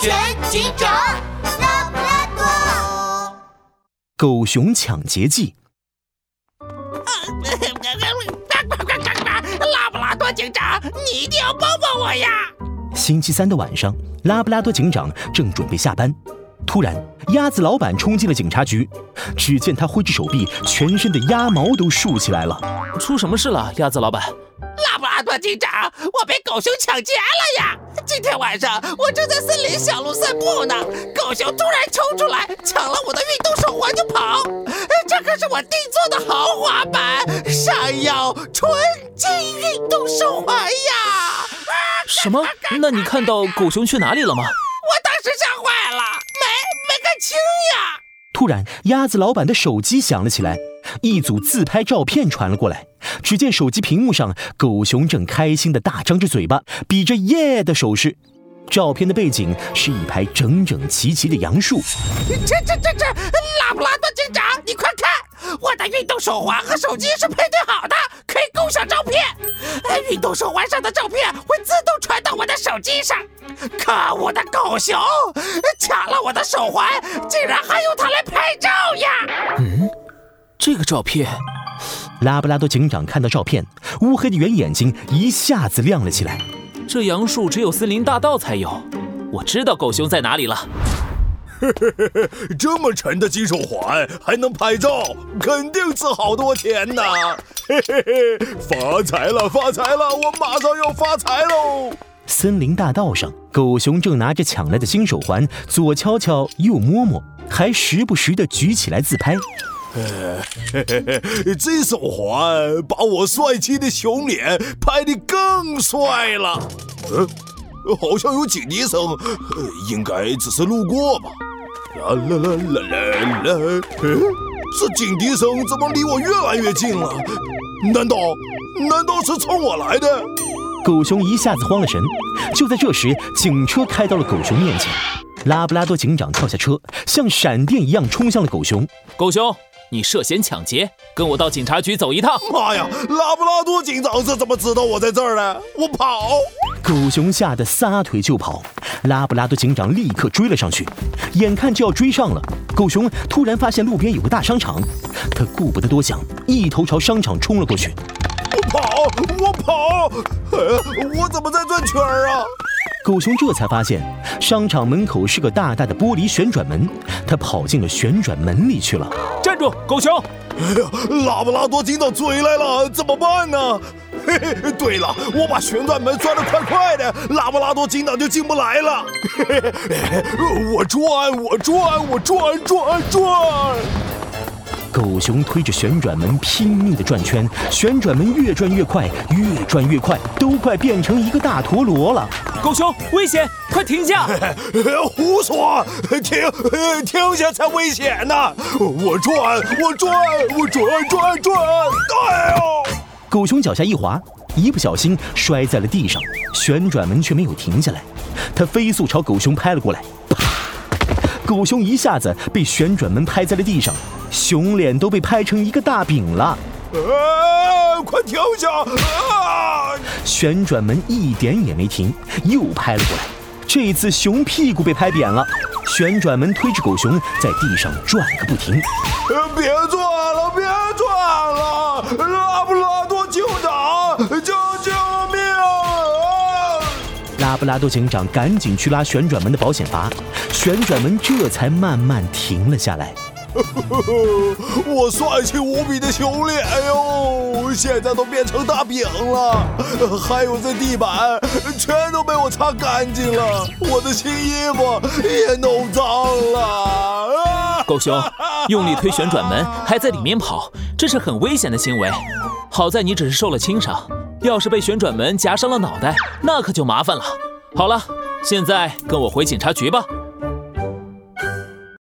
全警长，拉布拉多。狗熊抢劫记。拉布拉多警长，你一定要帮帮我呀！星期三的晚上，拉布拉多警长正准备下班，突然，鸭子老板冲进了警察局。只见他挥着手臂，全身的鸭毛都竖起来了。出什么事了，鸭子老板？拉布拉多警长，我被狗熊抢劫了呀！今天晚上我正在森林小路散步呢，狗熊突然冲出来，抢了我的运动手环就跑。这可是我定做的豪华版闪耀纯金运动手环呀！什么？那你看到狗熊去哪里了吗？我当时吓坏了，没没看清呀！突然，鸭子老板的手机响了起来，一组自拍照片传了过来。只见手机屏幕上，狗熊正开心地大张着嘴巴，比着耶的手势。照片的背景是一排整整齐齐的杨树。这这这这，拉布拉多警长，你快看，我的运动手环和手机是配对好的，可以共享照片。运动手环上的照片会自动传到我的手机上。可恶的狗熊，抢了我的手环，竟然还用它来拍照呀！嗯，这个照片。拉布拉多警长看到照片，乌黑的圆眼睛一下子亮了起来。这杨树只有森林大道才有，我知道狗熊在哪里了。嘿嘿嘿嘿，这么沉的金手环还能拍照，肯定值好多钱呐！嘿嘿嘿，发财了，发财了，我马上要发财喽！森林大道上，狗熊正拿着抢来的金手环，左敲敲，右摸摸，还时不时的举起来自拍。嘿嘿嘿，这手环把我帅气的熊脸拍得更帅了。嗯，好像有警笛声，应该只是路过吧。啦啦啦啦啦啦，这警笛声怎么离我越来越近了？难道难道是冲我来的？狗熊一下子慌了神。就在这时，警车开到了狗熊面前。拉布拉多警长跳下车，像闪电一样冲向了狗熊。狗熊。你涉嫌抢劫，跟我到警察局走一趟。妈呀，拉布拉多警长是怎么知道我在这儿的？我跑！狗熊吓得撒腿就跑，拉布拉多警长立刻追了上去。眼看就要追上了，狗熊突然发现路边有个大商场，他顾不得多想，一头朝商场冲了过去。我跑，我跑！我怎么在转圈啊？狗熊这才发现，商场门口是个大大的玻璃旋转门，他跑进了旋转门里去了。站住，狗熊！哎呀，拉布拉多警长追来了，怎么办呢？嘿嘿，对了，我把旋转门转得快快的，拉布拉多警长就进不来了。嘿嘿，我转，我转，我转转转。狗熊推着旋转门拼命地转圈，旋转门越转越快，越转越快，都快变成一个大陀螺了。狗熊，危险！快停下！胡说！停，停下才危险呢！我转，我转，我转转转！哎呦！狗熊脚下一滑，一不小心摔在了地上，旋转门却没有停下来，它飞速朝狗熊拍了过来。狗熊一下子被旋转门拍在了地上，熊脸都被拍成一个大饼了。啊！快停下！啊！旋转门一点也没停，又拍了过来。这一次熊屁股被拍扁了，旋转门推着狗熊在地上转个不停。别转了，别转了！拉不拉拉布拉多警长赶紧去拉旋转门的保险阀。旋转门这才慢慢停了下来。我帅气无比的熊脸哟，现在都变成大饼了。还有这地板，全都被我擦干净了。我的新衣服也弄脏了。狗熊，用力推旋转门，还在里面跑，这是很危险的行为。好在你只是受了轻伤，要是被旋转门夹伤了脑袋，那可就麻烦了。好了，现在跟我回警察局吧。